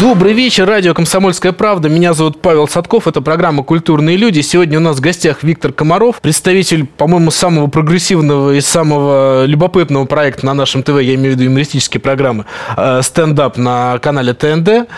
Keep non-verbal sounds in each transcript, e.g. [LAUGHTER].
Добрый вечер, радио «Комсомольская правда». Меня зовут Павел Садков, это программа «Культурные люди». Сегодня у нас в гостях Виктор Комаров, представитель, по-моему, самого прогрессивного и самого любопытного проекта на нашем ТВ, я имею в виду юмористические программы, э, стендап на канале ТНД.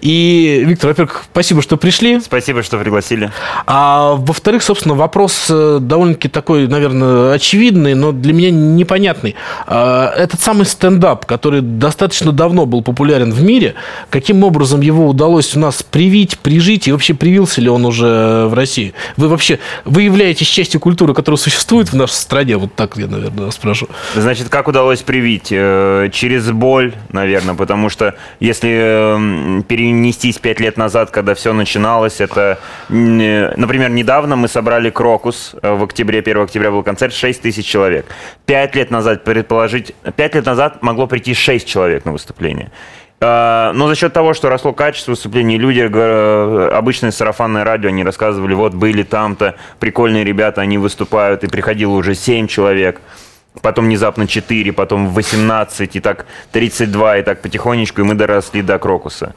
И, Виктор, во-первых, спасибо, что пришли. Спасибо, что пригласили. А во-вторых, собственно, вопрос э, довольно-таки такой, наверное, очевидный, но для меня непонятный. А, Этот самый стендап, который достаточно давно был популярен в мире, каким образом его удалось у нас привить, прижить, и вообще привился ли он уже в России? Вы вообще, вы являетесь частью культуры, которая существует в нашей стране? Вот так я, наверное, спрошу. Значит, как удалось привить? Э, Через боль, наверное, потому что если э, перенестись пять лет назад, когда все начиналось, это, э, например, недавно мы собрали Крокус, э, в октябре, 1 октября был концерт, 6 тысяч человек. Пять лет назад, предположить, пять лет назад могло прийти 6 человек на выступление. Э, Но за счет того, что росло качество выступлений, люди, э, обычное сарафанное радио, они рассказывали, вот были там-то прикольные ребята, они выступают, и приходило уже 7 человек потом внезапно 4, потом 18, и так 32, и так потихонечку, и мы доросли до Крокуса.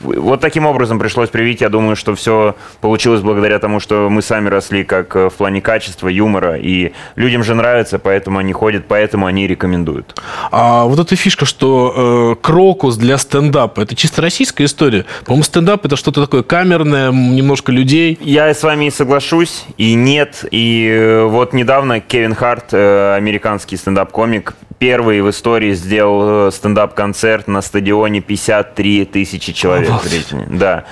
Вот таким образом пришлось привить. Я думаю, что все получилось благодаря тому, что мы сами росли как э, в плане качества, юмора. И людям же нравится, поэтому они ходят, поэтому они рекомендуют. А вот эта фишка, что э, крокус для стендапа, это чисто российская история. По-моему, стендап это что-то такое камерное, немножко людей. Я с вами и соглашусь, и нет. И э, вот недавно Кевин Харт, э, американский стендап-комик, первый в истории сделал э, стендап-концерт на стадионе 53 тысячи человек Обалдеть. Да.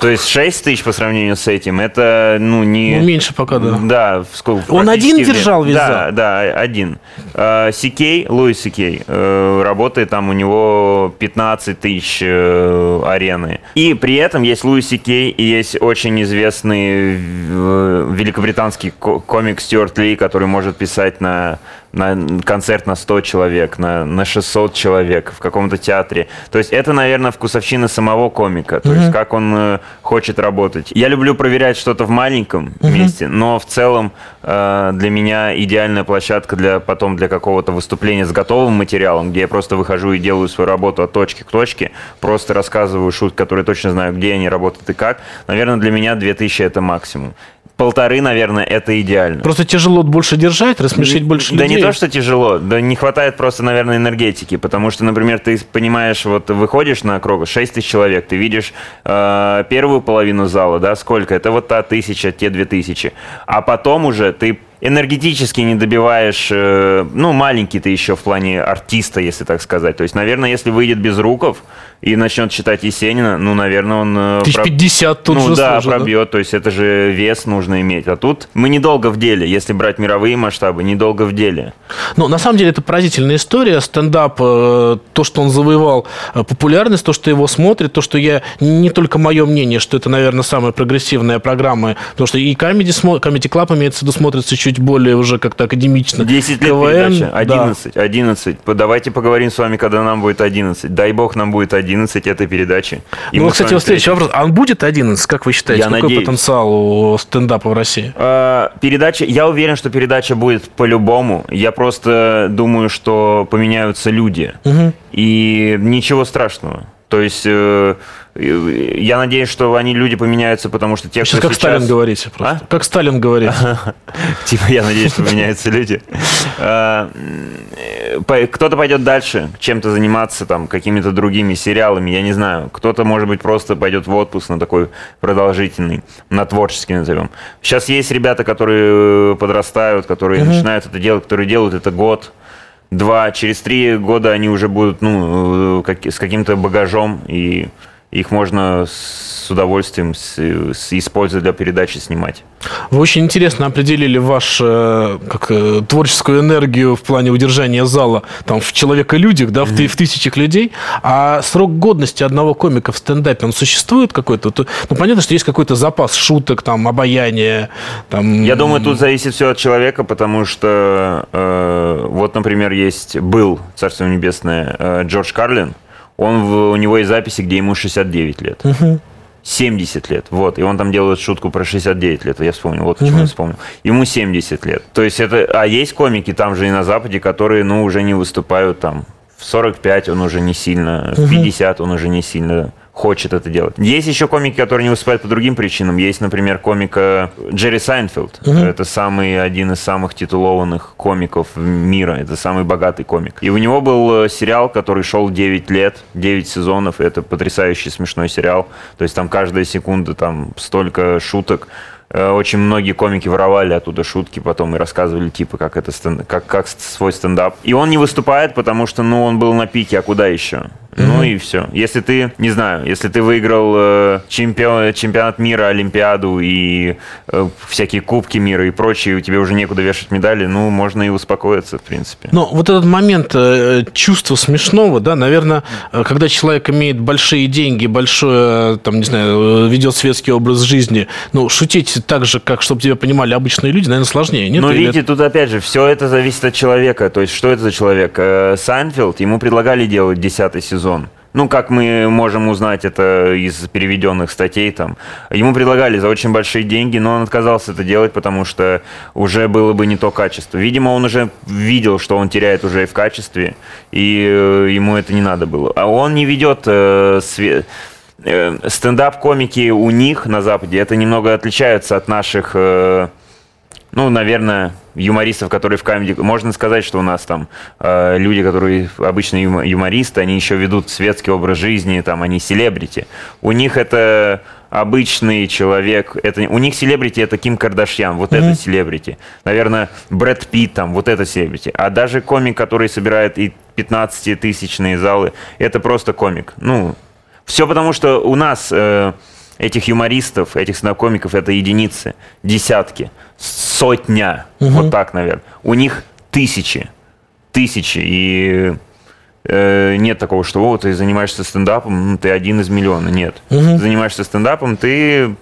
То есть 6 тысяч по сравнению с этим, это, ну, не... Ну, меньше пока, да. Да, сколько- Он один держал весь Да, да, один. Э, Сикей, Луис Сикей, э, работает там, у него 15 тысяч арены. И при этом есть Луис Сикей, и есть очень известный великобританский ко- комик Стюарт Ли, который может писать на на концерт на 100 человек, на, на 600 человек в каком-то театре. То есть это, наверное, вкусовщина самого комика. То есть как он э, хочет работать. Я люблю проверять что-то в маленьком месте, но в целом э, для меня идеальная площадка для потом для какого-то выступления с готовым материалом, где я просто выхожу и делаю свою работу от точки к точке, просто рассказываю шутки, которые точно знаю, где они работают и как. Наверное, для меня 2000 это максимум. Полторы, наверное, это идеально. Просто тяжело больше держать, рассмешить больше Да людей. не то, что тяжело, да не хватает просто, наверное, энергетики, потому что, например, ты понимаешь, вот выходишь на Крокус, 6 тысяч человек, ты видишь э, первую половину зала, да, сколько? Это вот та тысяча, те две тысячи. А потом уже ты энергетически не добиваешь, э, ну, маленький ты еще в плане артиста, если так сказать. То есть, наверное, если выйдет без руков и начнет читать Есенина, ну, наверное, он... э, Тысяч про- пятьдесят тут ну же да, сложно, да? пробьет, то есть это же вес нужно иметь. А тут мы недолго в деле, если брать мировые масштабы, недолго в деле. Ну, на самом деле, это поразительная история. Стендап, э, то, что он завоевал э, популярность, то, что его смотрят, то, что я... Не только мое мнение, что это, наверное, самая прогрессивная программа, потому что и Comedy, Comedy Club, имеется в виду, смотрится чуть более уже как-то академично. 10 лет КВН, передача, да. 11, 11. По- Давайте поговорим с вами, когда нам будет 11. Дай бог нам будет 11 этой передачи. И Ну, кстати, вот следующий вопрос. А он будет 11, как вы считаете? Я Какой надеюсь. потенциал у стендапа в России? Э, Передача, я уверен, что передача будет по-любому. Я просто думаю, что поменяются люди. И ничего страшного. То есть э, я надеюсь, что они люди поменяются, потому что те, Сейчас кто как сейчас... Сталин говорите просто. А? Как Сталин говорит. [LAUGHS] Типа, я надеюсь, что меняются люди. А, Кто-то пойдет дальше, чем-то заниматься, там, какими-то другими сериалами, я не знаю. Кто-то, может быть, просто пойдет в отпуск на такой продолжительный, на творческий назовем. Сейчас есть ребята, которые э, подрастают, которые начинают это делать, которые делают это год, два, через три года они уже будут, ну, э, как- с каким-то багажом, и их можно с удовольствием с- с- использовать для передачи, снимать. Вы очень интересно определили вашу как, э, творческую энергию в плане удержания зала там, в человека-людях, да, в, ты- в тысячах людей. А срок годности одного комика в стендапе, он существует какой-то? То- Ну, понятно, что есть какой-то запас шуток, там, обаяния. Там... Я думаю, тут зависит все от человека, потому что э, вот, например, есть был Царство небесное э, Джордж Карлин. Он в- у него есть записи, где ему 69 лет. 70 лет, вот, и он там делает шутку про 69 лет, я вспомнил, вот почему я вспомнил. Ему 70 лет. То есть это, а есть комики там же и на Западе, которые, ну, уже не выступают там в 45 он уже не сильно, в 50 он уже не сильно хочет это делать. Есть еще комики, которые не выступают по другим причинам. Есть, например, комик Джерри Сайнфелд. Угу. Это самый один из самых титулованных комиков мира. Это самый богатый комик. И у него был э, сериал, который шел 9 лет, 9 сезонов. Это потрясающий смешной сериал. То есть там каждая секунда там столько шуток. Э, очень многие комики воровали оттуда шутки потом и рассказывали, типа, как это как, как свой стендап. И он не выступает, потому что, ну, он был на пике, а куда еще? Mm-hmm. Ну и все. Если ты, не знаю, если ты выиграл э, чемпион, чемпионат мира, Олимпиаду и э, всякие кубки мира и прочее, у тебя уже некуда вешать медали, ну, можно и успокоиться, в принципе. Но вот этот момент э, чувства смешного, да, наверное, э, когда человек имеет большие деньги, большое, там, не знаю, э, ведет светский образ жизни, ну, шутить так же, как, чтобы тебя понимали обычные люди, наверное, сложнее, нет? Но видите, тут опять же, все это зависит от человека. То есть, что это за человек? Э, Сайнфелд, ему предлагали делать десятый сезон сезон. Ну, как мы можем узнать это из переведенных статей там. Ему предлагали за очень большие деньги, но он отказался это делать, потому что уже было бы не то качество. Видимо, он уже видел, что он теряет уже и в качестве, и э, ему это не надо было. А он не ведет э, свет э, стендап-комики у них на Западе, это немного отличаются от наших, э, ну, наверное, юмористов, которые в камеди... Можно сказать, что у нас там э, люди, которые обычно юмористы, они еще ведут светский образ жизни, там они селебрити. У них это обычный человек. Это, у них селебрити это Ким Кардашьян, вот mm-hmm. это селебрити. Наверное, Брэд Питт там, вот это селебрити. А даже комик, который собирает и 15-тысячные залы, это просто комик. Ну, все потому, что у нас... Э, этих юмористов, этих стендап-комиков это единицы, десятки, сотня, угу. вот так, наверное. У них тысячи, тысячи, и э, нет такого, что вот ты занимаешься стендапом, ты один из миллиона, нет. Угу. Занимаешься стендапом, ты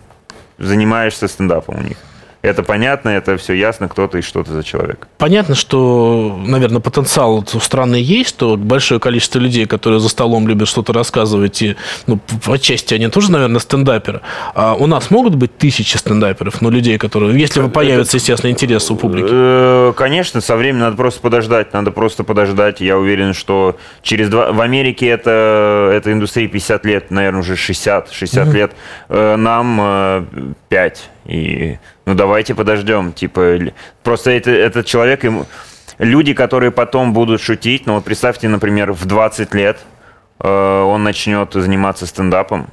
занимаешься стендапом у них. Это понятно, это все ясно, кто ты и что ты за человек. Понятно, что, наверное, потенциал у страны есть, что большое количество людей, которые за столом любят что-то рассказывать, и, ну, отчасти они тоже, наверное, стендаперы. А у нас могут быть тысячи стендаперов, ну, людей, которые, если появится, естественно, интерес у публики? Э, конечно, со временем надо просто подождать, надо просто подождать. Я уверен, что через два... В Америке это, эта индустрия 50 лет, наверное, уже 60, 60 mm-hmm. лет. Э, нам 5 э, и ну давайте подождем. Типа, просто это, этот человек, ему, люди, которые потом будут шутить, ну вот представьте, например, в 20 лет э, он начнет заниматься стендапом,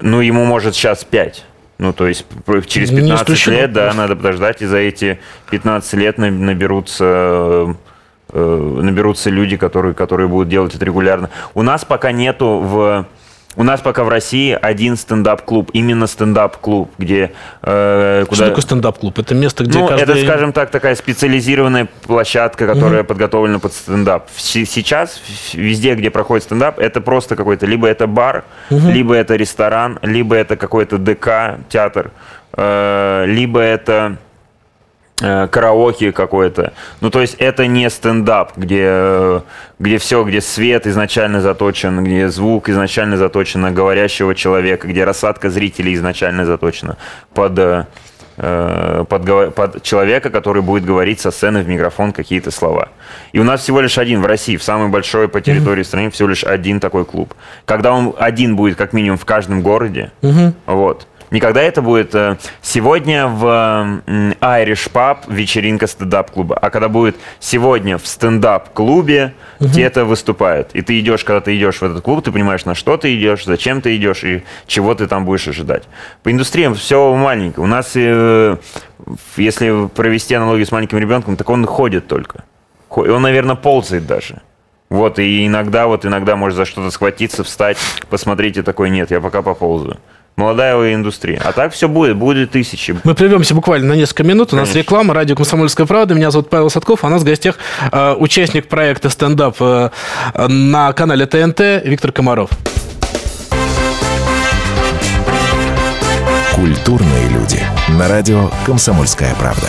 ну ему может сейчас 5. Ну, то есть через 15 лет, да, надо подождать, и за эти 15 лет наберутся э, наберутся люди, которые, которые будут делать это регулярно. У нас пока нету в у нас пока в России один стендап-клуб, именно стендап-клуб, где... Э, куда... Что такое стендап-клуб? Это место, где Ну, каждый... это, скажем так, такая специализированная площадка, которая угу. подготовлена под стендап. Сейчас везде, где проходит стендап, это просто какой-то... Либо это бар, угу. либо это ресторан, либо это какой-то ДК, театр, э, либо это караоке какое-то. Ну, то есть это не стендап, где, где все, где свет изначально заточен, где звук изначально заточен на говорящего человека, где рассадка зрителей изначально заточена под, э, под, под человека, который будет говорить со сцены в микрофон какие-то слова. И у нас всего лишь один в России, в самой большой по территории mm-hmm. страны, всего лишь один такой клуб. Когда он один будет как минимум в каждом городе, mm-hmm. вот, Никогда это будет э, сегодня в Irish Pub вечеринка стендап-клуба, а когда будет сегодня в стендап-клубе, угу. где-то выступают. И ты идешь, когда ты идешь в этот клуб, ты понимаешь, на что ты идешь, зачем ты идешь и чего ты там будешь ожидать. По индустрии все маленькое. У нас, э, если провести аналогию с маленьким ребенком, так он ходит только. И он, наверное, ползает даже. Вот, и иногда, вот иногда может за что-то схватиться, встать, посмотрите, такой, нет, я пока поползаю молодая индустрия. А так все будет, будет тысячи. Мы прервемся буквально на несколько минут. У нас Конечно. реклама, радио «Комсомольская правда». Меня зовут Павел Садков, а у нас в гостях э, участник проекта «Стендап» э, на канале ТНТ Виктор Комаров. Культурные люди. На радио «Комсомольская правда».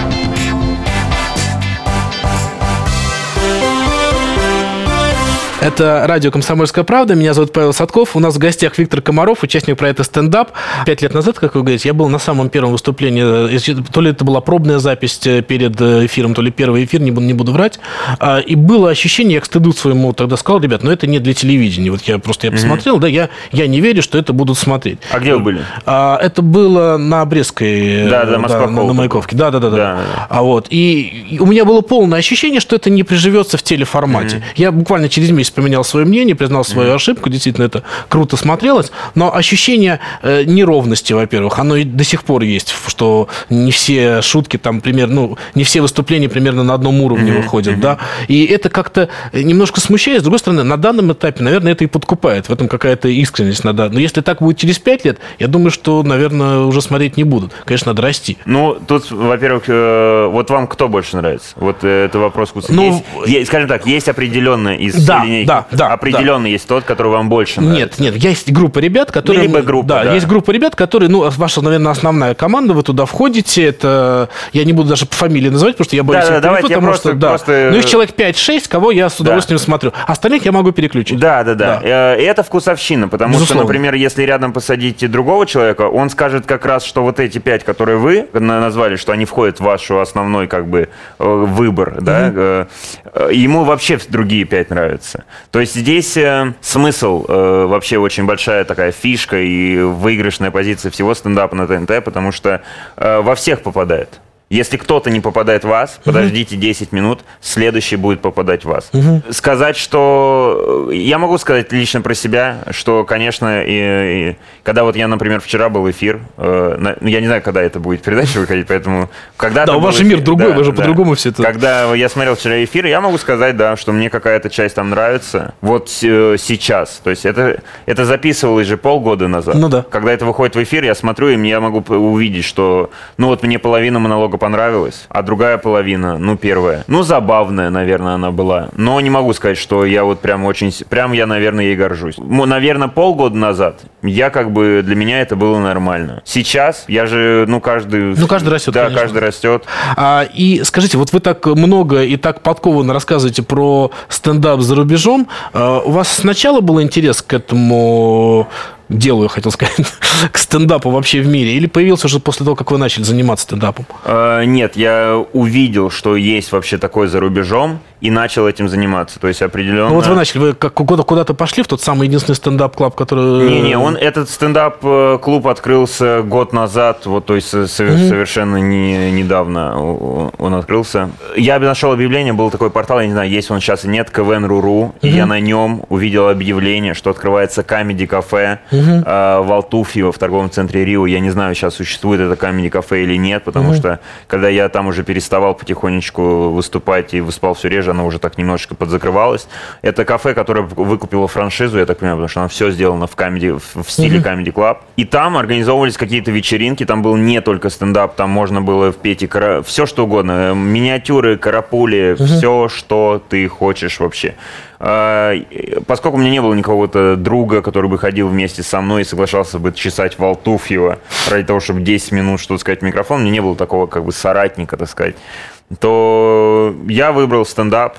Это радио «Комсомольская правда». Меня зовут Павел Садков. У нас в гостях Виктор Комаров, участник проекта «Стендап». Пять лет назад, как вы говорите, я был на самом первом выступлении. То ли это была пробная запись перед эфиром, то ли первый эфир, не буду, не буду врать. А, и было ощущение, я к стыду своему тогда сказал, ребят, но ну это не для телевидения. Вот я просто я посмотрел, mm-hmm. да, я, я не верю, что это будут смотреть. А где вы были? А, это было на Брестской. Да, да, Москва, да на Маяковке. Да, да, да, да. да. А вот. И, и у меня было полное ощущение, что это не приживется в телеформате. Mm-hmm. Я буквально через месяц поменял свое мнение, признал свою ошибку, действительно это круто смотрелось, но ощущение э, неровности, во-первых, оно и до сих пор есть, что не все шутки там примерно, ну, не все выступления примерно на одном уровне mm-hmm. выходят, mm-hmm. да, и это как-то немножко смущает, с другой стороны, на данном этапе, наверное, это и подкупает, в этом какая-то искренность надо, но если так будет через пять лет, я думаю, что, наверное, уже смотреть не будут, конечно, надо расти. Ну, тут, во-первых, э, вот вам кто больше нравится? Вот э, это вопрос. Ну, есть, скажем так, есть определенная из да, линейки. Да, да, да, определенно да. есть тот, который вам больше нравится. Нет, нет, есть группа ребят, которые... Либо группа, да, да. есть группа ребят, которые, ну, ваша, наверное, основная команда, вы туда входите, это... Я не буду даже по фамилии называть, потому что я боюсь... Да, да, давайте потому просто, что, да. просто... Ну, их человек 5-6, кого я с удовольствием да. смотрю. Остальных я могу переключить. Да, да, да. да. И это вкусовщина, потому Безусловно. что, например, если рядом посадите другого человека, он скажет как раз, что вот эти пять, которые вы назвали, что они входят в ваш основной, как бы, э, выбор, да, угу. ему вообще другие пять нравятся. То есть здесь э, смысл, э, вообще очень большая такая фишка и выигрышная позиция всего стендапа на ТНТ, потому что э, во всех попадает. Если кто-то не попадает в вас, угу. подождите 10 минут, следующий будет попадать в вас. Угу. Сказать, что... Я могу сказать лично про себя, что, конечно, и, и когда вот я, например, вчера был эфир, э, на, ну, я не знаю, когда это будет передача выходить, поэтому... Когда да, ваш мир другой, да, вы же да. по-другому все это... Когда я смотрел вчера эфир, я могу сказать, да, что мне какая-то часть там нравится. Вот э, сейчас. То есть это, это записывалось же полгода назад. Ну да. Когда это выходит в эфир, я смотрю, и я могу увидеть, что... Ну вот мне половина монолога понравилась, а другая половина, ну, первая, ну, забавная, наверное, она была. Но не могу сказать, что я вот прям очень... Прям я, наверное, ей горжусь. Наверное, полгода назад я как бы... Для меня это было нормально. Сейчас я же, ну, каждый... Ну, каждый растет, Да, конечно. каждый растет. А, и скажите, вот вы так много и так подкованно рассказываете про стендап за рубежом. А, у вас сначала был интерес к этому делу, я хотел сказать, [LAUGHS] к стендапу вообще в мире? Или появился уже после того, как вы начали заниматься стендапом? Э, нет, я увидел, что есть вообще такое за рубежом, и начал этим заниматься. То есть определенно... Ну вот вы начали, вы как куда-то, куда-то пошли в тот самый единственный стендап-клуб, который... Не-не, он, этот стендап-клуб открылся год назад, вот, то есть mm-hmm. совершенно не, недавно он открылся. Я нашел объявление, был такой портал, я не знаю, есть он сейчас и нет, КВН.ру, mm-hmm. и я на нем увидел объявление, что открывается камеди-кафе mm-hmm. Э, в Алтуфьево, в торговом центре Рио. Я не знаю, сейчас существует это камеди-кафе или нет, потому mm-hmm. что когда я там уже переставал потихонечку выступать и выспал все реже, оно уже так немножечко подзакрывалось. Это кафе, которое выкупило франшизу, я так понимаю, потому что оно все сделано в, комеди, в стиле mm-hmm. Comedy Club. И там организовывались какие-то вечеринки, там был не только стендап, там можно было петь и кара... все что угодно. Миниатюры, карапули, mm-hmm. все, что ты хочешь вообще. А, поскольку у меня не было никого-то друга, который бы ходил вместе со мной и соглашался бы чесать Валтуфьева ради того, чтобы 10 минут что-то сказать в микрофон, меня не было такого как бы соратника, так сказать то я выбрал стендап.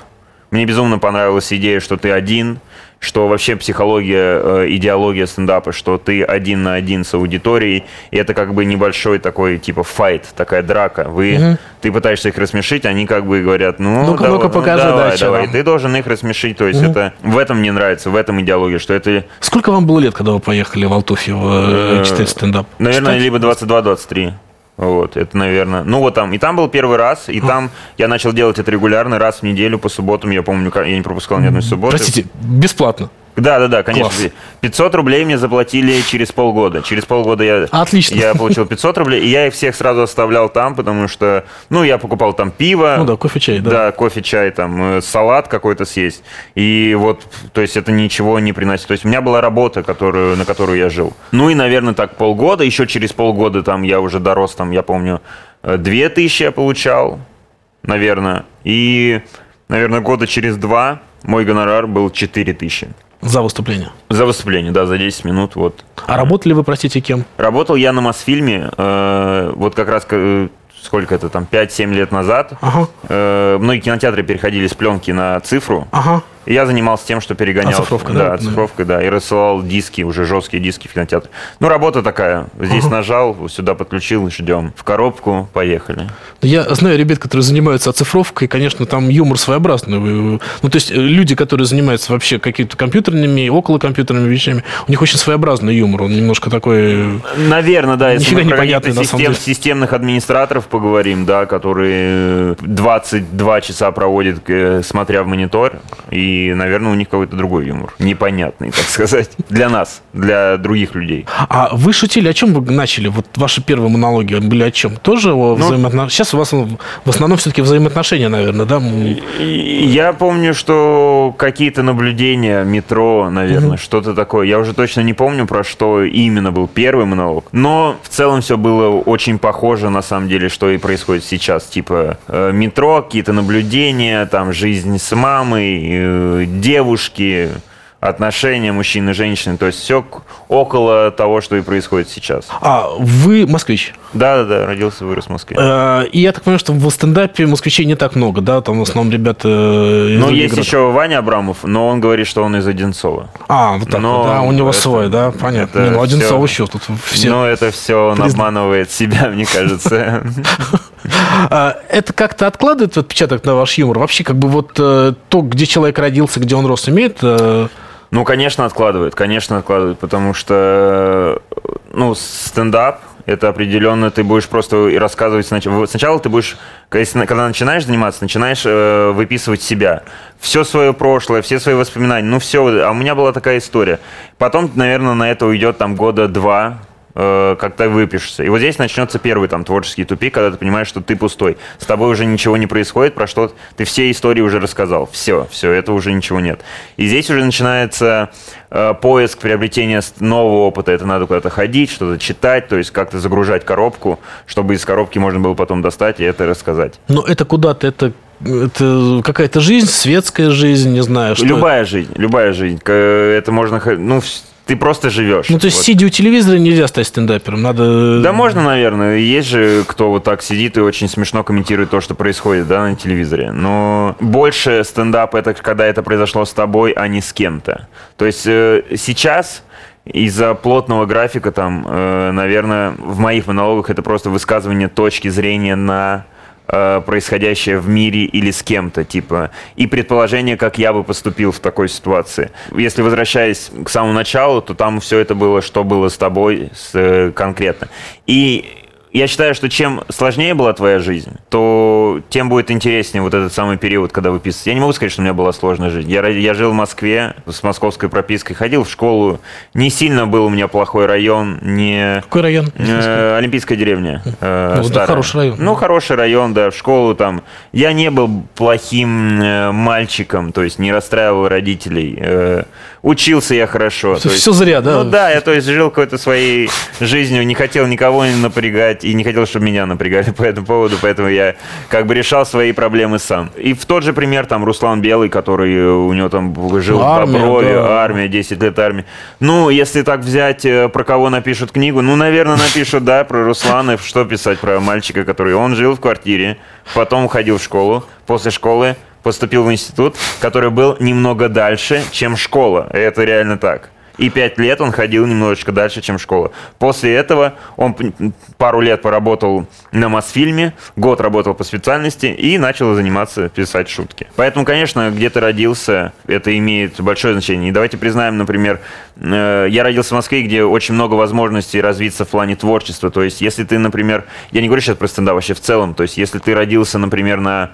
Мне безумно понравилась идея, что ты один, что вообще психология, э, идеология стендапа, что ты один на один с аудиторией, и это как бы небольшой такой типа файт, такая драка. Вы, угу. ты пытаешься их рассмешить, они как бы говорят, ну, ну-ка, давай, ну покажи, давай, да, давай. Ты должен их рассмешить, то есть угу. это в этом мне нравится, в этом идеология, что это... Сколько вам было лет, когда вы поехали в Алтуфьево э, читать стендап? Наверное, Читать? либо 22-23. Вот, это, наверное... Ну, вот там, и там был первый раз, и там я начал делать это регулярно, раз в неделю по субботам, я помню, я не пропускал ни одной субботы. Простите, бесплатно? Да, да, да, конечно. Класс. 500 рублей мне заплатили через полгода. Через полгода я, Отлично. я [LAUGHS] получил 500 рублей, и я их всех сразу оставлял там, потому что, ну, я покупал там пиво. Ну да, кофе, чай, да. Да, кофе, чай, там, э, салат какой-то съесть. И вот, то есть это ничего не приносит. То есть у меня была работа, которую, на которую я жил. Ну и, наверное, так полгода. Еще через полгода там я уже дорос, там, я помню, э, 2000 я получал, наверное. И, наверное, года через два мой гонорар был 4000. За выступление. За выступление, да, за 10 минут, вот. А работали вы, простите, кем? Работал я на Мосфильме, э, вот как раз, э, сколько это там, 5-7 лет назад. Ага. Э, многие кинотеатры переходили с пленки на цифру. Ага. И я занимался тем, что перегонял. Оцифровкой, да? да? оцифровкой, да. И рассылал диски, уже жесткие диски в кинотеатр. Ну, работа такая. Здесь нажал, сюда подключил, ждем. В коробку, поехали. Я знаю ребят, которые занимаются оцифровкой, конечно, там юмор своеобразный. Ну, то есть э, люди, которые занимаются вообще какими-то компьютерными, околокомпьютерными вещами, у них очень своеобразный юмор. Он немножко такой... Наверное, да. Если мы на самом систем- системных администраторов поговорим, да, которые 22 часа проводят, э, смотря в монитор, и, наверное, у них какой-то другой юмор. Непонятный, так сказать. Для нас, для других людей. А вы шутили, о чем вы начали? Вот ваши первые монологи были о чем? Тоже о Ну, взаимоотношениях? Сейчас у вас в основном все-таки взаимоотношения, наверное, да? И Я помню, что какие-то наблюдения, метро, наверное, что-то такое. Я уже точно не помню, про что именно был первый монолог. Но в целом все было очень похоже, на самом деле, что и происходит сейчас. Типа э, метро, какие-то наблюдения, там жизнь с мамой, э, девушки, отношения мужчины и женщины. То есть все около того, что и происходит сейчас. А вы москвич. Да-да-да, родился, вырос в Москве. Э, И я так понимаю, что в стендапе москвичей не так много, да? Там в основном ребята... э, из Ну, есть городов. еще Ваня Абрамов, но он говорит, что он из Одинцова. А, вот так Но да, у него это- свой, да, понятно. Не, ну, Одинцова всё- еще тут все. Но это все он призна- обманывает себя, [LAUGHS] мне кажется. А, Это как-то откладывает отпечаток на ваш юмор? Вообще, как бы вот э, то, где человек родился, где он рос, имеет... э, Ну, конечно, откладывает, конечно, откладывает, потому что, ну, стендап это определенно ты будешь просто и рассказывать сначала. Ты будешь, когда начинаешь заниматься, начинаешь э, выписывать себя. Все свое прошлое, все свои воспоминания, ну все. А у меня была такая история. Потом, наверное, на это уйдет там года два, э, как ты выпишешься. И вот здесь начнется первый там творческий тупик, когда ты понимаешь, что ты пустой. С тобой уже ничего не происходит, про что ты все истории уже рассказал. Все, все, это уже ничего нет. И здесь уже начинается э, поиск приобретения нового опыта. Это надо куда-то ходить, что-то читать, то есть как-то загружать коробку, чтобы из коробки можно было потом достать и это рассказать. Но это куда-то, это, это какая-то жизнь, светская жизнь, не знаю. Что любая жизнь, любая жизнь. К- Это можно, ну, ты просто живешь. Ну, то есть, Вот. сидя у телевизора, нельзя стать стендапером. Надо... Да можно, наверное. Есть же, кто вот так сидит и очень смешно комментирует то, что происходит, да, на телевизоре. Но больше стендап это когда это произошло с тобой, а не с кем-то. То есть э, сейчас из-за плотного графика там, э, наверное, в моих монологах это просто высказывание точки зрения на э, происходящее в мире или с кем-то, типа, и предположение, как я бы поступил в такой ситуации. Если возвращаясь к самому началу, то там все это было, что было с тобой с, э, конкретно. И я считаю, что чем сложнее была твоя жизнь, то тем будет интереснее вот этот самый период, когда вы писаете. Я не могу сказать, что у меня была сложная жизнь. Я, я жил в Москве с московской пропиской, ходил в школу. Не сильно был у меня плохой район, не... Какой район? Э, Олимпийская деревня. э, Ну, да, хороший район. Ну, хороший район, да, в школу там. Я не был плохим э, мальчиком, то есть не расстраивал родителей. Э, учился я хорошо. То есть- всё зря, да? Ну да, я то есть жил какой-то своей жизнью, не хотел никого не напрягать и не хотел, чтобы меня напрягали [LAUGHS] по этому поводу, поэтому я как бы решал свои проблемы сам. И в тот же пример там Руслан Белый, который у него там жил Ну, армия, Боброве, да. армия, 10 лет армии. Ну, если так взять, э, про кого напишут книгу, ну, наверное, напишут, да, про Руслана, что писать про мальчика, который, он жил в квартире, потом ходил в школу, после школы поступил в институт, который был немного дальше, чем школа. Это реально так. И пять лет он ходил немножечко дальше, чем школа. После этого он пару лет поработал на Мосфильме, год работал по специальности и начал заниматься писать шутки. Поэтому, конечно, где ты родился, это имеет большое значение. И давайте признаем, например, э, я родился в Москве, где очень много возможностей развиться в плане творчества. То есть, если ты, например, я не говорю сейчас про стендап, вообще в целом, то есть, если ты родился, например, на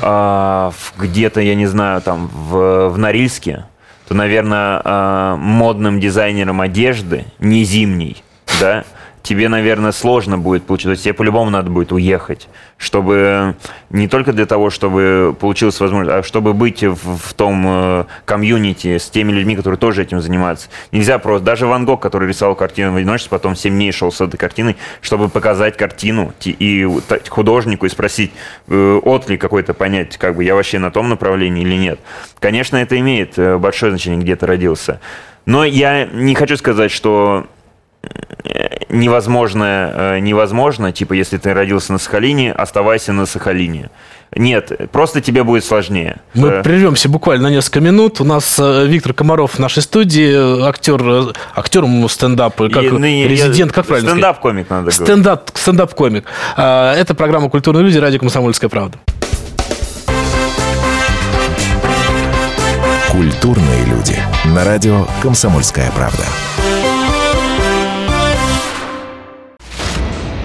где-то, я не знаю, там, в, в Норильске, то наверное, модным дизайнером одежды, не зимней, да, тебе, наверное, сложно будет получить. То есть тебе по-любому надо будет уехать, чтобы не только для того, чтобы получилась возможность, а чтобы быть в, в том э, комьюнити с теми людьми, которые тоже этим занимаются. Нельзя просто, даже Ван Гог, который рисовал картину в одиночестве, потом 7 дней шел с этой картиной, чтобы показать картину и художнику и спросить, э, отли какой-то понять, как бы я вообще на том направлении или нет. Конечно, это имеет э, большое значение, где ты родился. Но я не хочу сказать, что невозможное э, невозможно, типа, если ты родился на Сахалине, оставайся на Сахалине. Нет, просто тебе будет сложнее. Мы э... прервемся буквально на несколько минут. У нас э, Виктор Комаров в нашей студии, актер, актер стендапа, как и, резидент, как правильно Стендап-комик надо говорить. Стендап, стендап-комик. Это программа «Культурные люди», радио «Комсомольская правда». Культурные люди. На радио «Комсомольская правда».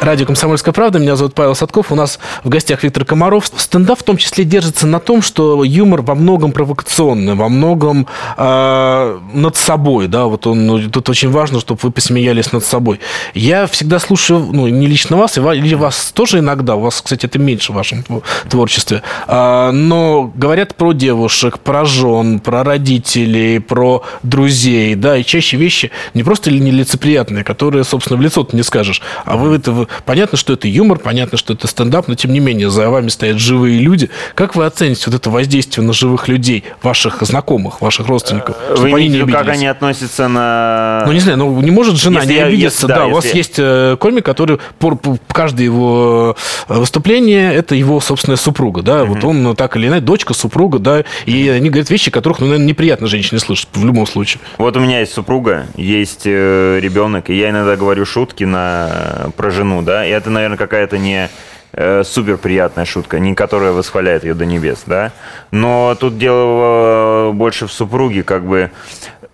Радио «Комсомольская правда». Меня зовут Павел Садков. У нас в гостях Виктор Комаров. Стендап в том числе держится на том, что юмор во многом провокационный, во многом э, над собой. Да? Вот он, ну, тут очень важно, чтобы вы посмеялись над собой. Я всегда слушаю, ну, не лично вас, или вас тоже иногда. У вас, кстати, это меньше в вашем творчестве. Э, но говорят про девушек, про жен, про родителей, про друзей. Да? И чаще вещи не просто нелицеприятные, которые, собственно, в лицо не скажешь. А вы это понятно, что это юмор, понятно, что это стендап, но тем не менее за вами стоят живые люди. Как вы оцените вот это воздействие на живых людей, ваших знакомых, ваших родственников? Э, вы они не как они относятся на... Ну, не знаю, ну не может жена если не обидеться. Если, да, да если... у вас есть э, комик, который по, каждое его э, выступление это его собственная супруга, да, угу. вот он так или иначе, дочка, супруга, да, и они говорят вещи, которых, ну, наверное, неприятно женщине слышать в любом случае. Вот у меня есть супруга, есть ребенок, и я иногда говорю шутки на, про жену, да, и это, наверное, какая-то не э, супер приятная шутка, не которая восхваляет ее до небес, да. Но тут дело больше в супруге, как бы.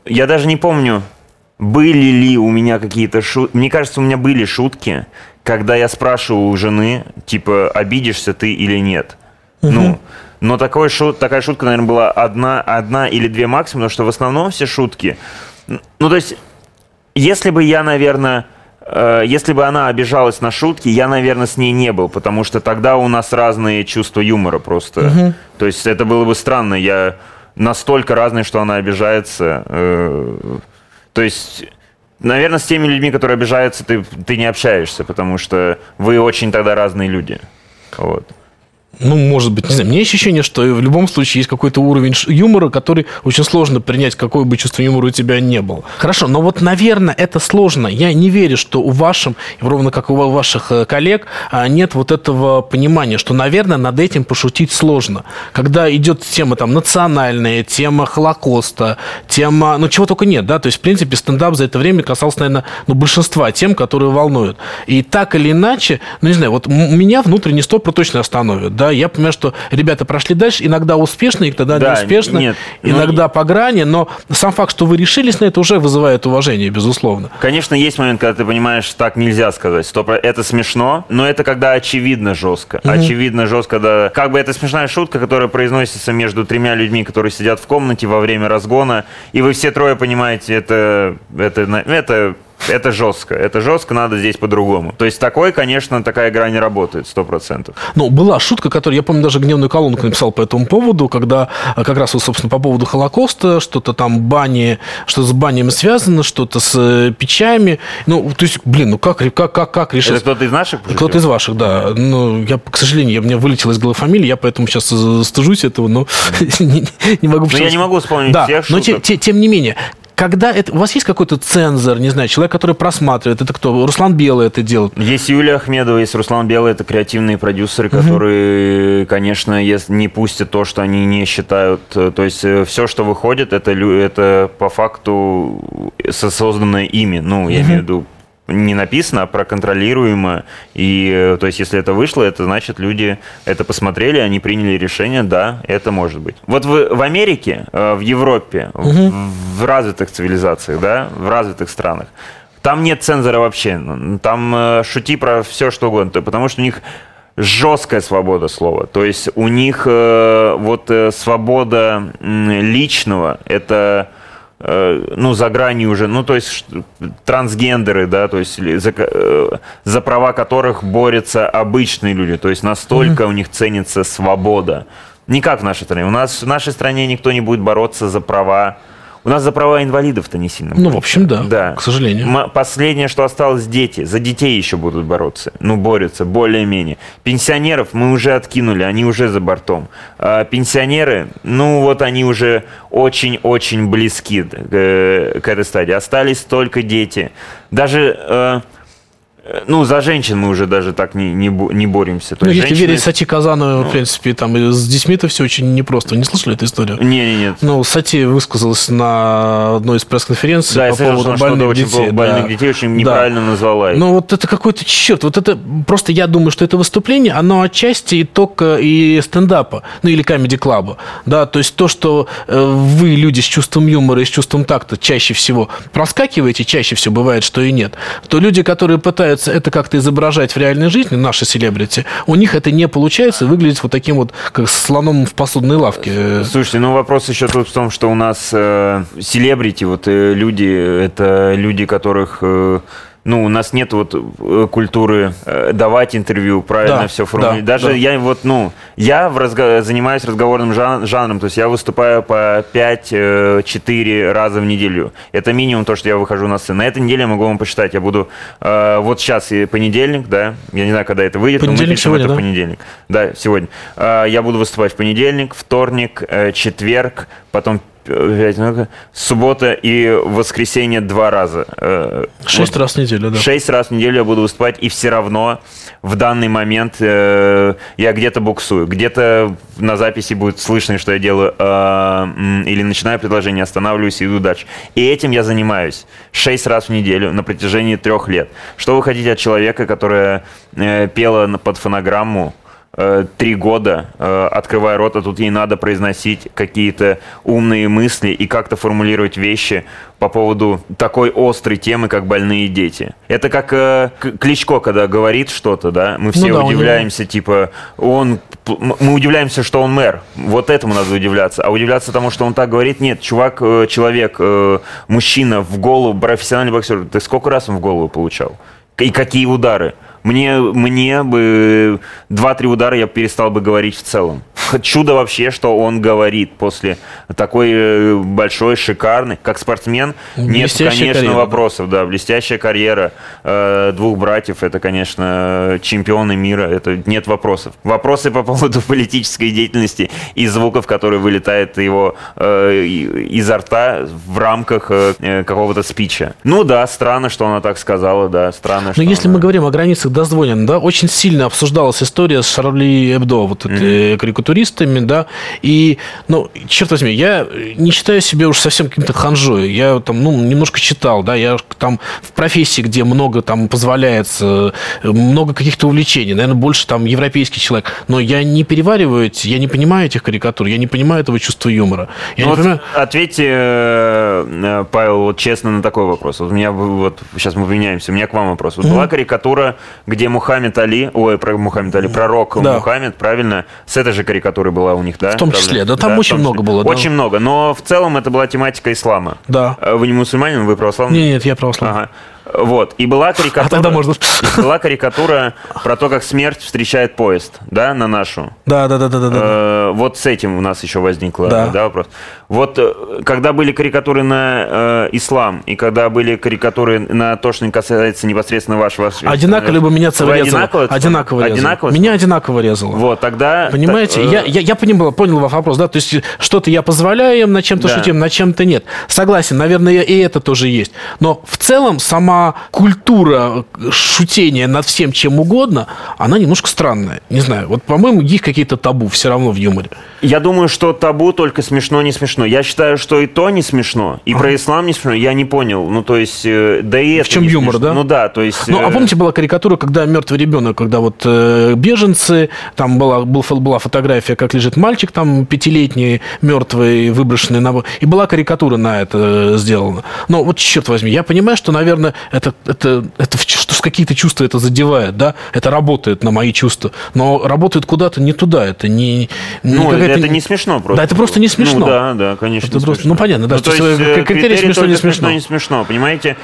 Я даже не помню, были ли у меня какие-то шутки. Мне кажется, у меня были шутки, когда я спрашиваю у жены, типа, обидишься ты или нет. Угу. Ну, но такой шут, такая шутка, наверное, была одна, одна или две максимум, потому что в основном все шутки. Ну, то есть, если бы я, наверное, Э, если бы она обижалась на шутки, я, наверное, с ней не был, потому что тогда у нас разные чувства юмора просто. Угу. То есть это было бы странно. Я настолько разный, что она обижается. Э, то есть, наверное, с теми людьми, которые обижаются, ты, ты не общаешься, потому что вы очень тогда разные люди. Вот ну, может быть, не знаю, мне ощущение, что в любом случае есть какой-то уровень юмора, который очень сложно принять, какое бы чувство юмора у тебя не было. Хорошо, но вот, наверное, это сложно. Я не верю, что у вашем, ровно как у ваших э, коллег, а, нет вот этого понимания, что, наверное, над этим пошутить сложно. Когда идет тема там национальная, тема Холокоста, тема, ну, чего только нет, да, то есть, в принципе, стендап за это время касался, наверное, ну, большинства тем, которые волнуют. И так или иначе, ну, не знаю, вот меня внутренний стопор точно остановит, да, да, я понимаю, что ребята прошли дальше, иногда успешно, иногда да, неуспешно, нет, иногда но... по грани, но сам факт, что вы решились на это, уже вызывает уважение, безусловно. Конечно, есть момент, когда ты понимаешь, так нельзя сказать, стоп, это смешно, но это когда очевидно жестко. Mm-hmm. Очевидно жестко, когда как бы это смешная шутка, которая произносится между тремя людьми, которые сидят в комнате во время разгона, и вы все трое понимаете, это, это, это Это жестко. Это жестко, надо здесь по-другому. То есть такой, конечно, такая игра не работает, сто процентов. Ну, была шутка, которую, я помню, даже гневную колонку написал по этому поводу, когда а, как раз, вот, собственно, по поводу Холокоста, что-то там бани, что с банями связано, что-то с э, печами. Ну, то есть, блин, ну как, как, как, как решить? Это кто-то из наших? Кто-то из ваших, да. Ну, я, к сожалению, я, мне вылетела из головы фамилия, я поэтому сейчас стыжусь этого, но [LAUGHS] не, могу... Ну, я не могу вспомнить всех но тем не менее, когда это, у вас есть какой-то цензор, не знаю, человек, который просматривает, это кто? Руслан Белый это делает. Есть Юлия Ахмедова, есть Руслан Белый, это креативные продюсеры, которые, конечно, не пустят то, что они не считают. э, То есть все, что выходит, это, это по факту со- созданное ими. Ну, я имею в виду не написано, а проконтролируемо. И, э, то есть, если это вышло, это значит, люди это посмотрели, они приняли решение, да, это может быть. Вот в, в Америке, э, в Европе, в, в развитых цивилизациях, да, в развитых странах, там нет цензора вообще. Там э, шути про все, что угодно. То- Потому что у них жесткая свобода слова. То есть у них вот свобода личного это ну, за гранью уже, ну, то есть трансгендеры, да, то есть за, э, за права которых борются обычные люди, то есть настолько у них ценится свобода. Не как в нашей стране. У нас в нашей стране никто не будет бороться за права. У нас за права инвалидов-то не сильно. Ну, в общем, да, Да. к сожалению. М- Последнее, что осталось, дети. За детей еще будут бороться. Ну, борются, более-менее. Пенсионеров мы уже откинули, они уже за бортом. А пенсионеры, ну, вот они уже очень-очень близки к, э, к этой стадии. Остались только дети. Даже... э, ну, за женщин мы уже даже так не, не, не боремся. То Ну, есть если женщины- верить Сати Казанову, в принципе, там и с детьми-то все очень непросто. Вы Не слышали эту историю? Не-не-не. Ну, Сати высказалась на одной из пресс-конференций Да, по слышал, поводу что-то больных очень детей. больных да. детей очень Да. неправильно назвала. их. Ну, вот это какой-то черт. Вот это просто я думаю, что это выступление, оно отчасти итог э, и стендапа, ну или комедий-клаба. Да, то есть то, что э, вы, люди с чувством юмора и с чувством такта, чаще всего проскакиваете, чаще всего бывает, что и нет, то люди, которые пытаются это как-то изображать в реальной жизни, наши селебрити, у них это не получается и выглядит вот таким вот, как слоном в посудной лавке. Слушайте, ну вопрос еще тут в том, что у нас э, селебрити, вот э, люди, это люди, которых, э, ну, у нас нет вот э, культуры э, давать интервью, правильно Да, все формулировать. да, Даже да. я вот, ну, я в разго- занимаюсь разговорным жан- жанром, то есть я выступаю по 5-4 раза в неделю. Это минимум то, что я выхожу на сцену. На этой неделе я могу вам посчитать. Я буду, э, вот сейчас и понедельник, да, я не знаю, когда это выйдет, но мы Понедельник пишем сегодня, это да? понедельник. Да, сегодня. А, Я буду выступать в понедельник, вторник, э, четверг, потом э, пять, ну-ка, суббота и воскресенье два раза. Э, Шесть вот раз в неделю, да. Шесть раз в неделю я буду выступать, и все равно в данный момент э, я где-то буксую, где-то на записи будет слышно, что я делаю, э, или начинаю предложение, останавливаюсь и иду дальше. И этим я занимаюсь шесть раз в неделю на протяжении трех лет. Что вы хотите от человека, которая э, пела под фонограмму три года, э, открывая рот, а тут ей надо произносить какие-то умные мысли и как-то формулировать вещи по поводу такой острой темы, как больные дети. Это как э, Кличко, когда говорит что-то, да, мы все да, у него- удивляемся, типа, он, п- м- мы удивляемся, что он мэр. Вот этому надо удивляться. А удивляться тому, что он так говорит, нет, чувак, э, человек, э, мужчина в голову, профессиональный боксер, ты сколько раз он в голову получал? И какие удары? Мне, мне бы два-три удара я перестал бы говорить в целом. Чудо вообще, что он говорит после такой э, большой, шикарный, как спортсмен. Нет, конечно, карьера, вопросов, да. Блестящая карьера э, двух братьев, это, конечно, чемпионы мира, это нет вопросов. Вопросы по поводу [LAUGHS] политической деятельности и звуков, которые вылетают его э, изо рта в рамках э, э, какого-то спича. Ну да, странно, что она так сказала, да, странно, что Но если она- мы говорим о границах дозволен, да, очень сильно обсуждалась история с Шарли Эбдо, вот эти карикатуристами, да, и, ну, черт возьми, я не считаю себя уж совсем каким-то ханжой, я там, ну, немножко читал, да, я там в профессии, где много там позволяется, много каких-то увлечений, наверное, больше там европейский человек, но я не перевариваю эти, я не понимаю этих карикатур, я не понимаю этого чувства юмора. Я Ну вот понимаю... Ответьте, э, э, Павел, вот честно на такой вопрос. Вот у меня вот сейчас мы поменяемся. У меня к вам вопрос. Вот была карикатура, где Мухаммед Али, ой, про Мухаммед Али, пророк Да. Мухаммед, правильно? С этой же карикатурой была у них, да? В том числе, да, там в очень много было, да. Очень много, но в целом это была тематика ислама. Да. А Вы не мусульманин, вы православный? Нет, нет, я православный. Ага. Вот. И была карикатура... А тогда можно... была карикатура про то, как смерть встречает поезд, да, на нашу. Да, да, да, да, да. да. Э, Вот с этим у нас еще возникла Да. да. вопрос. Вот э, когда были карикатуры на э, ислам и когда были карикатуры на то, что касается непосредственно вашего... Одинаково либо меня Вы резало? одинаково Одинаково резало. Одинаково Меня одинаково резало. Вот, тогда... Понимаете, так, э, я, я, я понимал, понял ваш вопрос, да, то есть что-то я позволяю им, над чем-то Да. шутим, над чем-то нет. Согласен, наверное, и это тоже есть. Но в целом сама культура шутения над всем чем угодно, она немножко странная. Не знаю, вот, по-моему, есть какие-то табу все равно в юморе. Я думаю, что табу только смешно, не смешно. Я считаю, что и то не смешно, и про ислам не смешно. Я не понял. Ну, то есть, э, да и это чем не юмор, смешно. да? Ну да, то есть... Ну, а э, помните, была карикатура, когда мертвый ребенок, когда вот э, беженцы, там была, был, была фотография, как лежит мальчик там пятилетний, мертвый, выброшенный на... И была карикатура на это э, сделана. Но вот, черт возьми, я понимаю, что, наверное, это, это, это что с какие-то чувства это задевает, да? Это работает на мои чувства. Но работает куда-то не туда. Это не... не Ну, это не смешно просто. Да, это просто не смешно. Ну, да, да, конечно. Это просто- смешно. ну, понятно, да, то то есть, э, критерий смешно, не только смешно. не смешно, понимаете?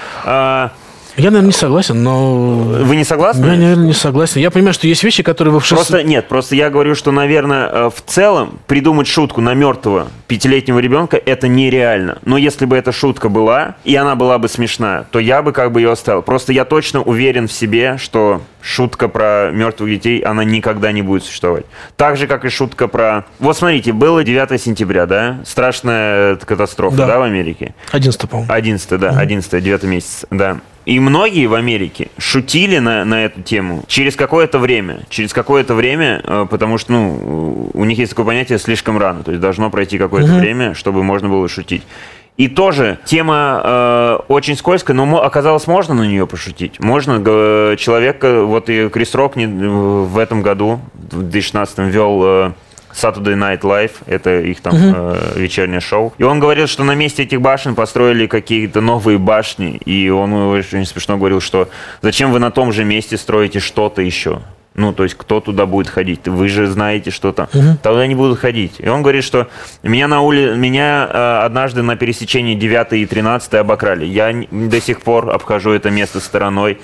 Я, наверное, не согласен, но... Вы не согласны? Я, наверное, не согласен. Я понимаю, что есть вещи, которые вы в шест- Просто нет, просто я говорю, что, наверное, э, в целом придумать шутку на мертвого пятилетнего ребенка это нереально. Но если бы эта шутка была, и она была бы смешная, то я бы как бы ее оставил. Просто я точно уверен в себе, что шутка про мертвых детей, она никогда не будет существовать. Так же, как и шутка про... Вот смотрите, было 9 сентября, да? Страшная э, катастрофа, Да. да, в Америке? 11 по-моему. 11, да, 11, 9 месяц, да. И многие в Америке шутили на, на эту тему через какое-то время. Через какое-то время, э, потому что, ну, у них есть такое понятие «слишком рано». То есть должно пройти какое-то время, чтобы можно было шутить. И тоже тема э, очень скользкая, но оказалось, можно на нее пошутить. Можно. э, вот и Крис Рок не- в этом году, в 2016 вел э, Saturday Night Live, это их там э, вечернее шоу. И он говорил, что на месте этих башен построили какие-то новые башни. И он очень смешно говорил, что зачем вы на том же месте строите что-то еще? Ну, то есть, кто туда будет ходить? Вы же знаете, что там. Тогда не будут ходить. И он говорит, что меня на ули... меня э, однажды на пересечении 9 и 13 обокрали. Я до сих пор обхожу это место стороной.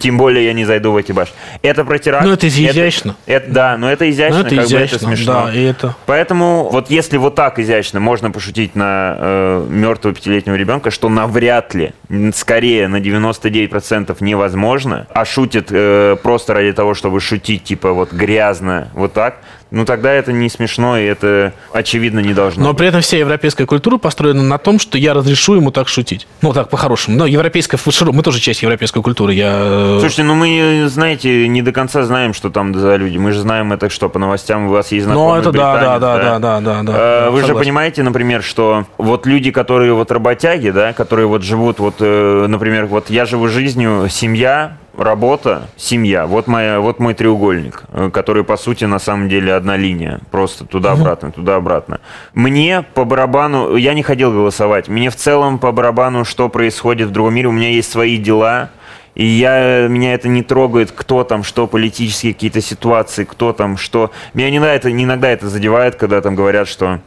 Тем более я не зайду в эти башни. Это про теракт. Ну, это изящно. Это, да, но это изящно, Ну, это как бы изящно, это смешно. да, и это... Поэтому вот если вот так изящно можно пошутить на э, мертвого пятилетнего ребенка, что навряд ли, скорее на 99% невозможно, а шутят э, просто ради того, чтобы шутить типа вот грязно, вот так, ну тогда это не смешно и это очевидно не должно. Но быть. при этом вся европейская культура построена на том, что я разрешу ему так шутить. Ну, так, по-хорошему. Но европейская, широком- мы тоже часть европейской культуры. Я... э, Слушайте, ну мы, знаете, не до конца знаем, что там за люди. Мы же знаем это что, по новостям у вас есть знакомый Ну, это да, британец, да, да, да, да, да, Э, да, Вы же согласен. понимаете, например, что вот люди, которые вот работяги, да, которые вот живут, вот, э, например, вот я живу жизнью, семья, работа, семья. Вот, моя, вот мой треугольник, э, который, по сути, на самом деле одна линия. Просто туда-обратно, туда-обратно. Мне по барабану... Я не ходил голосовать. Мне в целом по барабану, что происходит в другом мире. У меня есть свои дела. И я, меня это не трогает, кто там, что, политические какие-то ситуации, кто там, что. Меня иногда это, иногда это задевает, когда там говорят, что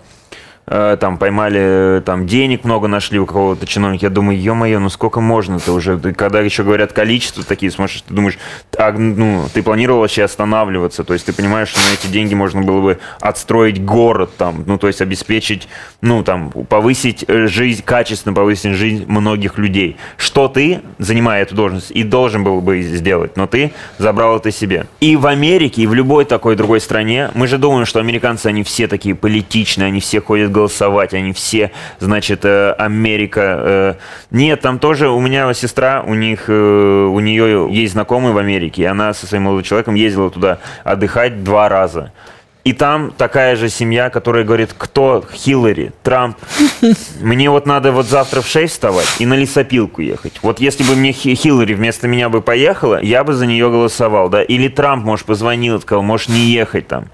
там поймали, э, там денег много нашли у какого-то чиновника. Я думаю, ё-моё, ну сколько можно-то уже? Ты- Когда еще говорят количество такие, смотришь, ты думаешь, а, ну, ты планировал вообще останавливаться, то есть ты понимаешь, что на эти деньги можно было бы отстроить город там, ну, то есть обеспечить, ну, там, повысить э, жизнь, качественно повысить жизнь многих людей. Что ты, занимая эту должность, и должен был бы сделать, но ты забрал это себе. И в Америке, и в любой такой другой стране, мы же думаем, что американцы, они все такие политичные, они все ходят голосовать, они все, значит, э, Америка. э. Нет, там тоже у меня сестра, у них, э, у нее есть знакомый в Америке, и она со своим молодым человеком ездила туда отдыхать два раза. И там такая же семья, которая говорит, кто Хиллари, Трамп. Мне вот надо вот завтра в 6 вставать и на лесопилку ехать. Вот если бы мне Хи- Хиллари вместо меня бы поехала, я бы за нее голосовал, да. Или Трамп, может, позвонил, сказал, можешь не ехать там.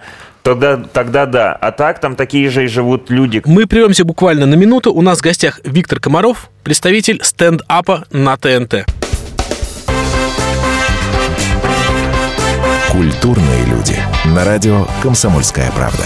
Тогда, тогда да. А так там такие же и живут люди. Мы прервемся буквально на минуту. У нас в гостях Виктор Комаров, представитель стендапа на ТНТ. Культурные люди. На радио «Комсомольская правда».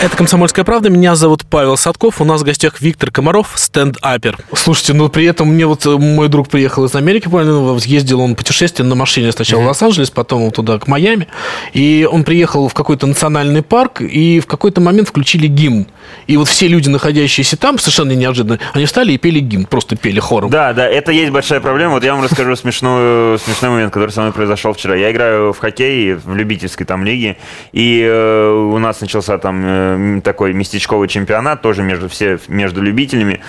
Это «Комсомольская правда». Меня зовут Павел Садков. У нас в гостях Виктор Комаров, стендапер. Слушайте, ну при этом мне вот э, мой друг приехал из Америки, понял, съездил он путешествие на машине сначала в Лос-Анджелес, потом туда, к Майами. И он приехал в какой-то национальный парк, и в какой-то момент включили гимн. И вот все люди, находящиеся там, совершенно неожиданно, они встали и пели гимн, просто пели хором. Да, да, это есть большая проблема. Вот я вам расскажу смешную, смешной момент, который со мной произошел вчера. Я играю в хоккей в любительской там лиге, и э, у нас начался там э, такой местечковый чемпионат, тоже между, все, между любителями.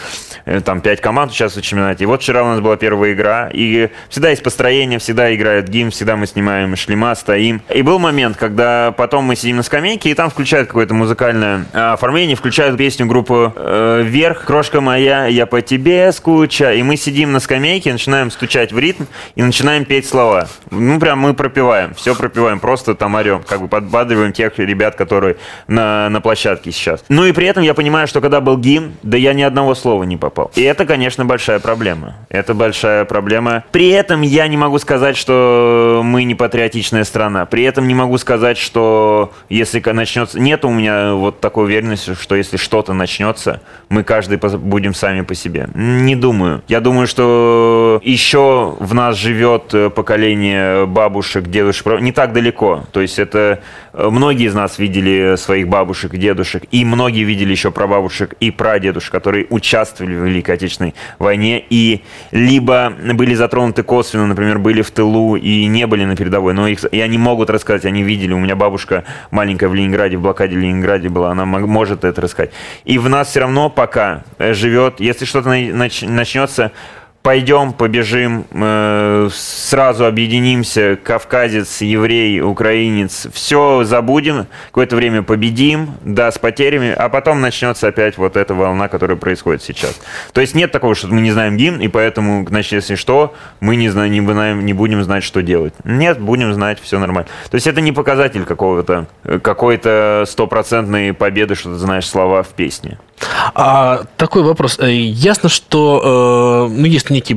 Э, там пять команд участвуют в чемпионате. И вот вчера у нас была первая игра, и всегда есть построение, всегда играет гимн, всегда мы снимаем шлема, стоим. И был момент, когда потом мы сидим на скамейке, и там включают какое-то музыкальное э, оформление, включают песню группы э, «Вверх», «Крошка моя, я по тебе скучаю». И мы сидим на скамейке, начинаем стучать в ритм и начинаем петь слова. Ну, прям мы пропиваем, все пропиваем, просто там орем, как бы подбадриваем тех ребят, которые на, на площадке сейчас. Ну и при этом я понимаю, что когда был гимн, да я ни одного слова не попал. И это, конечно, большая проблема. Это большая проблема. При этом я не могу сказать, что мы не патриотичная страна. При этом не могу сказать, что если начнется... Нет у меня вот такой уверенности, что если что-то начнется, мы каждый будем сами по себе. Не думаю. Я думаю, что еще в нас живет э, поколение бабушек, дедушек, не так далеко. То есть это э, многие из нас видели своих бабушек, дедушек, и многие видели еще прабабушек и прадедушек, которые участвовали в Великой Отечественной войне и либо были затронуты косвенно, например, были в тылу и не были на передовой, но их, и они могут рассказать, они видели. У меня бабушка маленькая в Ленинграде, в блокаде Ленинграде была, она может это рассказать. И в нас все равно пока э, живет, если что-то начнется, пойдем, побежим, э, сразу объединимся, кавказец, еврей, украинец, все забудем, какое-то время победим, да, с потерями, а потом начнется опять вот эта волна, которая происходит сейчас. То есть нет такого, что мы не знаем гимн, и поэтому, значит, если что, мы не, знаем, не, будем знать, что делать. Нет, будем знать, все нормально. То есть это не показатель какого-то, какой-то стопроцентной победы, что ты знаешь слова в песне. А, такой вопрос. Э, ясно, что э, ну, есть некий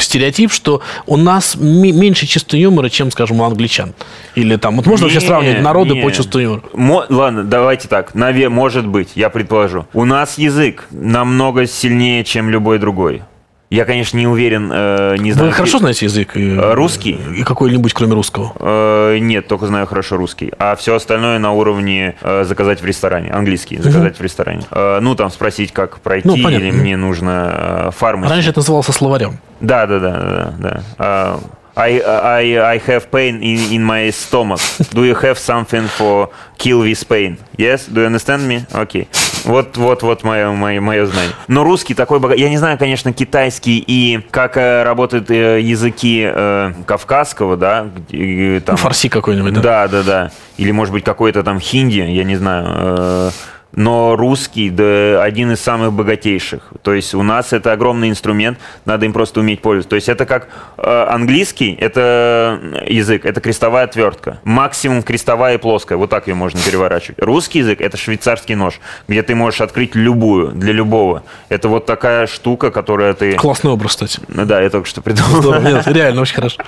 стереотип, что у нас меньше чувства юмора, чем, скажем, у англичан. Или там, вот можно не, вообще сравнивать народы не. по чувству юмора? Мо, ладно, давайте так. Наве, может быть, я предположу. У нас язык намного сильнее, чем любой другой. Я, конечно, не уверен, э, не знаю. Вы хорошо знаете язык? Э, русский? И какой-нибудь, кроме русского? Э, нет, только знаю хорошо русский. А все остальное на уровне э, заказать в ресторане. Английский, заказать угу. в ресторане. Э, ну, там спросить, как пройти, ну, или мне нужно э, фармаси. Раньше это назывался словарем. Да, да, да, да, да. Uh, I, I, I have pain in, in my stomach. Do you have something for kill this pain? Yes? Do you understand me? Okay. Вот, вот, вот мое, мое, мое знание. Но русский такой богатый. Я не знаю, конечно, китайский и как э, работают э, языки э, кавказского, да? И, там, фарси какой-нибудь, да? Да, да, да. Или, может быть, какой-то там хинди, я не знаю. Э, но русский да, один из самых богатейших. То есть у нас это огромный инструмент, надо им просто уметь пользоваться. То есть это как э, английский, это язык, это крестовая отвертка. Максимум крестовая и плоская, вот так ее можно переворачивать. Русский язык это швейцарский нож, где ты можешь открыть любую, для любого. Это вот такая штука, которая ты... Классный образ, кстати. Да, я только что придумал. Здорово, нет, [LAUGHS] реально очень хорошо.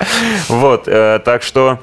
Вот, э, так что...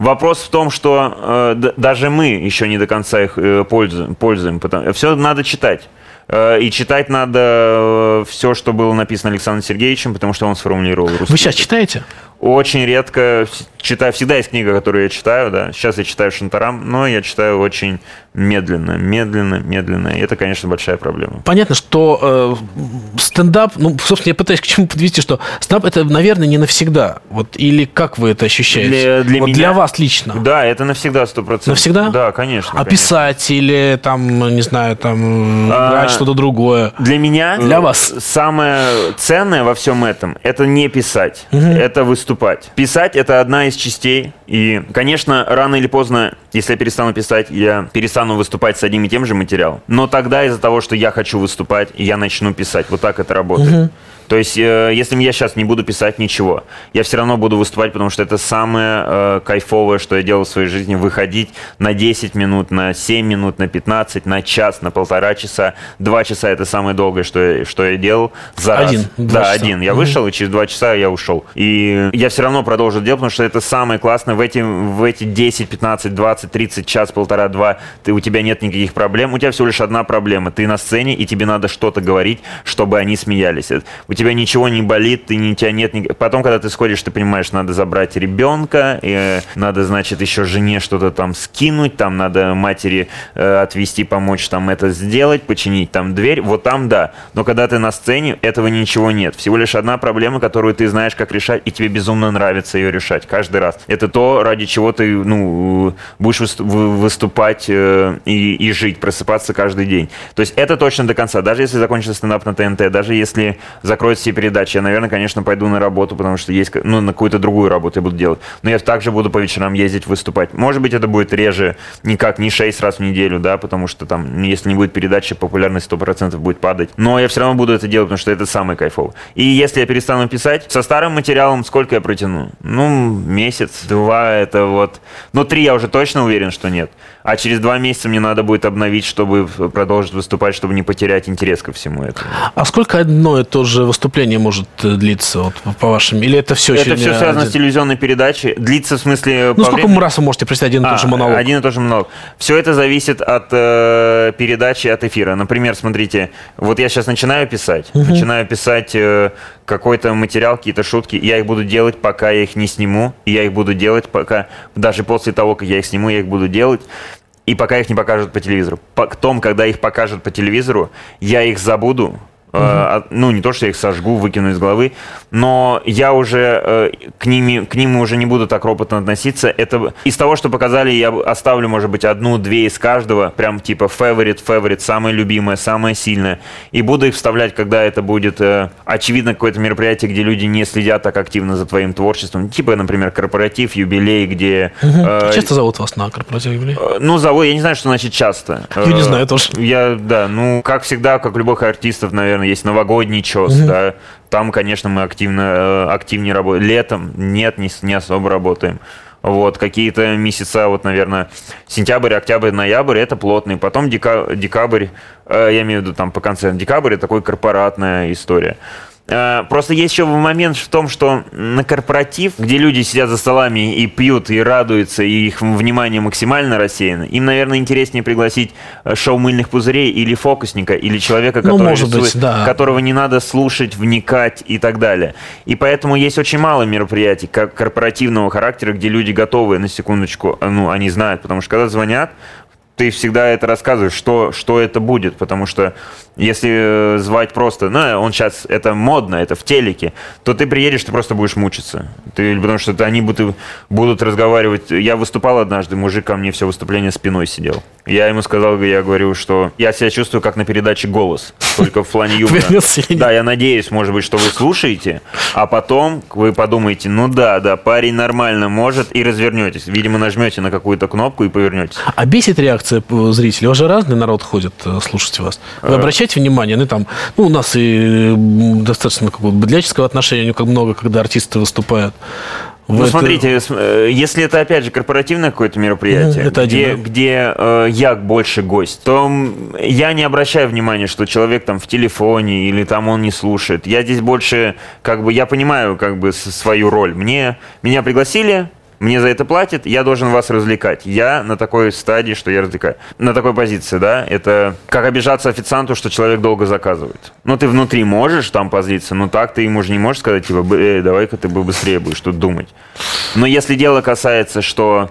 Вопрос в том, что э, даже мы еще не до конца их э, пользуем. пользуем потому, все надо читать. Э, и читать надо э, все, что было написано Александром Сергеевичем, потому что он сформулировал русский. Вы сейчас читаете? Очень редко читаю, всегда есть книга, которую я читаю, да. Сейчас я читаю Шантарам, но я читаю очень медленно, медленно, медленно. И это, конечно, большая проблема. Понятно, что э, стендап, ну, собственно, я пытаюсь к чему подвести, что стендап это, наверное, не навсегда. Вот или как вы это ощущаете? Для, для вот меня... Для вас лично. Да, это навсегда, сто процентов. Навсегда? Да, конечно. А конечно. писать или там, не знаю, там А, играть что-то другое? Для меня Для э, вас. самое ценное во всем этом это не писать, это выступать. Писать это одна из частей. И, конечно, рано или поздно, если я перестану писать, я перестану выступать с одним и тем же материалом. Но тогда из-за того, что я хочу выступать, я начну писать. Вот так это работает. То есть, э, если я сейчас не буду писать ничего, я все равно буду выступать, потому что это самое э, кайфовое, что я делал в своей жизни, выходить на 10 минут, на 7 минут, на 15, на час, на полтора часа. Два часа это самое долгое, что я, что я делал за раз. Один, два Да, часа. один. Я вышел, и через два часа я ушел. И я все равно продолжу делать, потому что это самое классное. В эти, в эти 10, 15, 20, 30, час, полтора, два, ты, у тебя нет никаких проблем. У тебя всего лишь одна проблема. Ты на сцене, и тебе надо что-то говорить, чтобы они смеялись. У тебя ничего не болит, ты, не, тебя нет... ни- Потом, когда ты сходишь, ты понимаешь, надо забрать ребенка, и, э, надо, значит, еще жене что-то там скинуть, там надо матери э, отвезти, помочь там это сделать, починить там дверь. Вот там да. Но когда ты на сцене, этого ничего нет. Всего лишь одна проблема, которую ты знаешь, как решать, и тебе безумно нравится ее решать каждый раз. Это то, ради чего ты, ну, будешь высту- вы- выступать э, и, и жить, просыпаться каждый день. То есть это точно до конца. Даже если закончится стендап на ТНТ, даже если закроют все передачи, я, наверное, конечно, пойду на работу, потому что есть, ну, на какую-то другую работу я буду делать. Но я также буду по вечерам ездить, выступать. Может быть, это будет реже, никак, не 6 раз в неделю, да, потому что там, если не будет передачи, популярность 100% будет падать. Но я все равно буду это делать, потому что это самое кайфовое. И если я перестану писать, со старым материалом сколько я протяну? Ну, месяц, два, это вот... Ну, три я уже точно уверен, что нет. А через два месяца мне надо будет обновить, чтобы продолжить выступать, чтобы не потерять интерес ко всему этому. А сколько одно и то же выступление может э, длиться, вот, по вашим? Или это все Это все связано с телевизионной передачей. Длится, в смысле, Ну, сколько времени? раз вы можете представить один и А, тот же монолог? Один и тот же монолог. Все это зависит от э, передачи, от эфира. Например, смотрите, вот я сейчас начинаю писать, начинаю писать э, какой-то материал, какие-то шутки, я их буду делать, пока я их не сниму, и я их буду делать, пока, даже после того, как я их сниму, я их буду делать. И пока их не покажут по телевизору. Потом, когда их покажут по телевизору, я их забуду. Э, а- ну, не то, что я их сожгу, выкину из головы, но я уже э, к, ними, к ним уже не буду так ропотно относиться. Это из того, что показали, я оставлю, может быть, одну-две из каждого, прям типа favorite, favorite, самое любимое, самое сильное. И буду их вставлять, когда это будет, э, очевидно, какое-то мероприятие, где люди не следят так активно за твоим творчеством. Типа, например, корпоратив, юбилей, где... э, Часто зовут вас на корпоративный юбилей? Э, Ну, зовут, я не знаю, что значит часто. Я не знаю тоже. Я, да, ну, как всегда, как любых артистов, наверное, есть новогодний чес, да. Там, конечно, мы активно, э, активнее работаем. Летом нет, не, не особо работаем. Вот, какие-то месяца, вот, наверное, сентябрь, октябрь, ноябрь, это плотный. Потом дека- декабрь, э, я имею в виду там по концертам, декабрь это такой корпоратная история. Э, Просто есть еще момент в том, что на корпоратив, где люди сидят за столами и пьют, и радуются, и их внимание максимально рассеяно, им, наверное, интереснее пригласить э, шоу мыльных пузырей или фокусника, или человека, Ну, который может быть, да. которого не надо слушать, вникать и так далее. И поэтому есть очень мало мероприятий как корпоративного характера, где люди готовы, на секундочку, э, ну, они знают, потому что когда звонят, ты всегда это рассказываешь, что, что это будет, потому что если э, звать просто, ну, он сейчас, это модно, это в телеке, то ты приедешь, ты просто будешь мучиться. Ты, потому что ты- они будут, будут разговаривать. Я выступал однажды, мужик ко мне все выступление спиной сидел. Я ему сказал, я говорю, что я себя чувствую как на передаче «Голос», только в плане [LAUGHS] юмора. Да, я надеюсь, может быть, что вы слушаете, а потом вы подумаете, ну да, да, парень нормально может, и развернетесь. Видимо, нажмете на какую-то кнопку и повернетесь. А бесит реакция э, зрителей? У вас же разный народ ходит э, слушать вас. Вы обращаете внимание? Ну, там, ну, у нас и достаточно какого-то быдляческого отношения ну, как много, когда артисты выступают. Вы Ну, это- смотрите, э, если это, опять же, корпоративное какое-то мероприятие, Мгм, это где, один, да. где э, я больше гость, то я не обращаю внимания, что человек там в телефоне или там он не слушает. Я здесь больше, как бы, я понимаю, как бы, свою роль. Мне, меня пригласили, мне за это платят, я должен вас развлекать. Я на такой стадии, что я развлекаю. На такой позиции, да, это как обижаться официанту, что человек долго заказывает. Ну, ты внутри можешь там позлиться, но так ты ему же не можешь сказать, типа, э, давай-ка ты бы быстрее будешь тут думать. Но если дело касается, что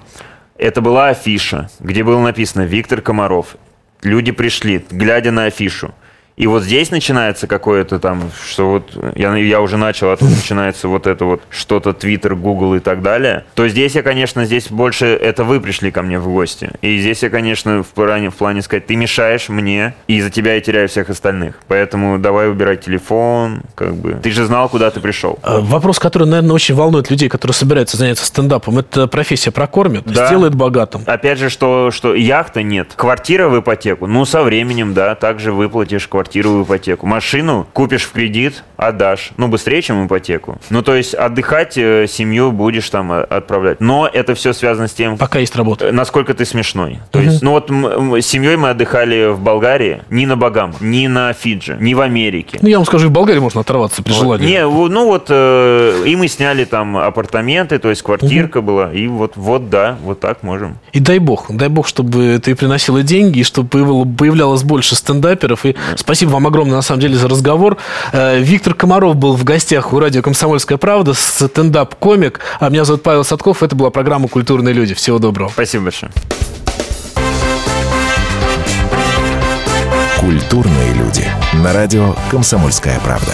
это была афиша, где было написано «Виктор Комаров», люди пришли, глядя на афишу, и вот здесь начинается какое-то там, что вот я, я уже начал, а тут начинается вот это вот что-то Твиттер, Google и так далее. То здесь я, конечно, здесь больше это вы пришли ко мне в гости. И здесь я, конечно, в плане, в плане сказать, ты мешаешь мне, и из-за тебя я теряю всех остальных. Поэтому давай убирать телефон, как бы. Ты же знал, куда ты пришел. А, Вопрос, который, наверное, очень волнует людей, которые собираются заняться стендапом, это профессия прокормит, Да. сделает богатым. Опять же, что, что яхта нет. Квартира в ипотеку. Ну, со временем, да, также выплатишь квартиру в ипотеку. Машину купишь в кредит, отдашь. Ну, быстрее, чем ипотеку. Ну, то есть отдыхать э, семью будешь там э, отправлять. Но это все связано с тем, Пока есть работа. э, насколько ты смешной. То есть, ну вот с семьей мы отдыхали в Болгарии, ни на Багам, ни на Фиджи, ни в Америке. Ну, я вам скажу, в Болгарии можно оторваться при Вот. желании. Не, ну вот, э, и мы сняли там апартаменты, то есть квартирка была, и вот, вот, да, вот так можем. И дай бог, дай бог, чтобы ты приносила деньги, и чтобы появлялось больше стендаперов. И спасибо вам огромное, на самом деле, за разговор. Э, Виктор Комаров был в гостях у радио «Комсомольская правда», стендап-комик. А меня зовут Павел Садков. Это была программа «Культурные люди». Всего доброго. Спасибо большое. Культурные люди. На радио «Комсомольская правда».